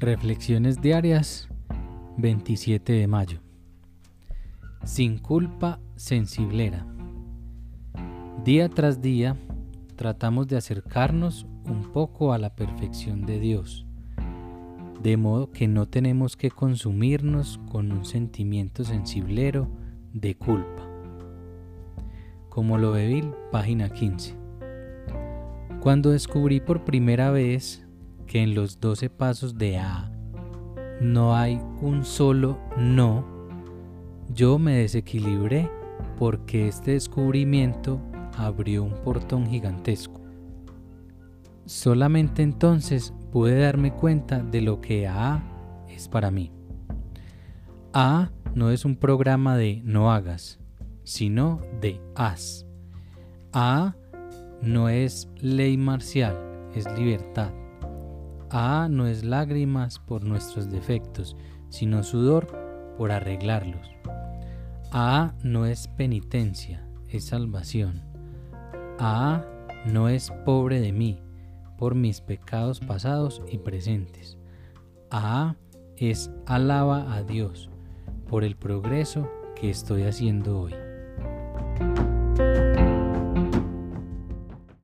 Reflexiones diarias 27 de mayo. Sin culpa sensiblera. Día tras día tratamos de acercarnos un poco a la perfección de Dios, de modo que no tenemos que consumirnos con un sentimiento sensiblero de culpa. Como lo ve página 15. Cuando descubrí por primera vez que en los 12 pasos de A no hay un solo no, yo me desequilibré porque este descubrimiento abrió un portón gigantesco. Solamente entonces pude darme cuenta de lo que A es para mí. A no es un programa de no hagas, sino de haz. A no es ley marcial, es libertad. A no es lágrimas por nuestros defectos, sino sudor por arreglarlos. A no es penitencia, es salvación. A no es pobre de mí, por mis pecados pasados y presentes. A es alaba a Dios por el progreso que estoy haciendo hoy.